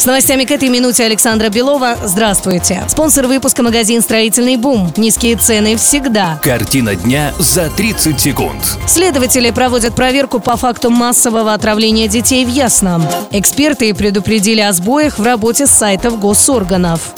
С новостями к этой минуте Александра Белова. Здравствуйте. Спонсор выпуска магазин «Строительный бум». Низкие цены всегда. Картина дня за 30 секунд. Следователи проводят проверку по факту массового отравления детей в Ясном. Эксперты предупредили о сбоях в работе сайтов госорганов.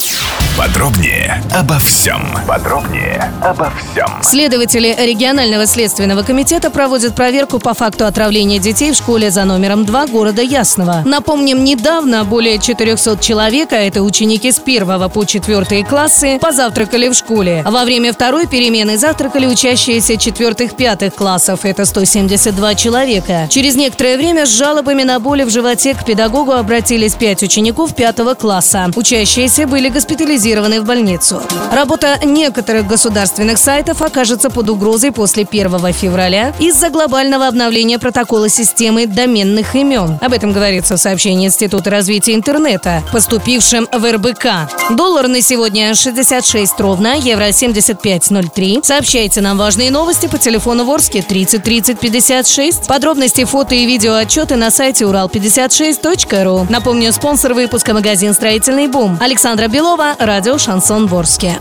Подробнее обо всем. Подробнее обо всем. Следователи регионального следственного комитета проводят проверку по факту отравления детей в школе за номером 2 города Ясного. Напомним, недавно более 400 человек, а это ученики с 1 по 4 классы, позавтракали в школе. Во время второй перемены завтракали учащиеся 4-5 классов, это 172 человека. Через некоторое время с жалобами на боли в животе к педагогу обратились 5 учеников 5 класса. Учащиеся были госпитализированы в больницу. Работа некоторых государственных сайтов окажется под угрозой после 1 февраля из-за глобального обновления протокола системы доменных имен. Об этом говорится в сообщении Института развития интернета, поступившем в РБК. Доллар на сегодня 66 ровно, евро 75.03. Сообщайте нам важные новости по телефону Ворске 30 30 56. Подробности, фото и видео отчеты на сайте урал56.ру. Напомню, спонсор выпуска магазин «Строительный бум». Александра Белова, радио «Шансон Ворске».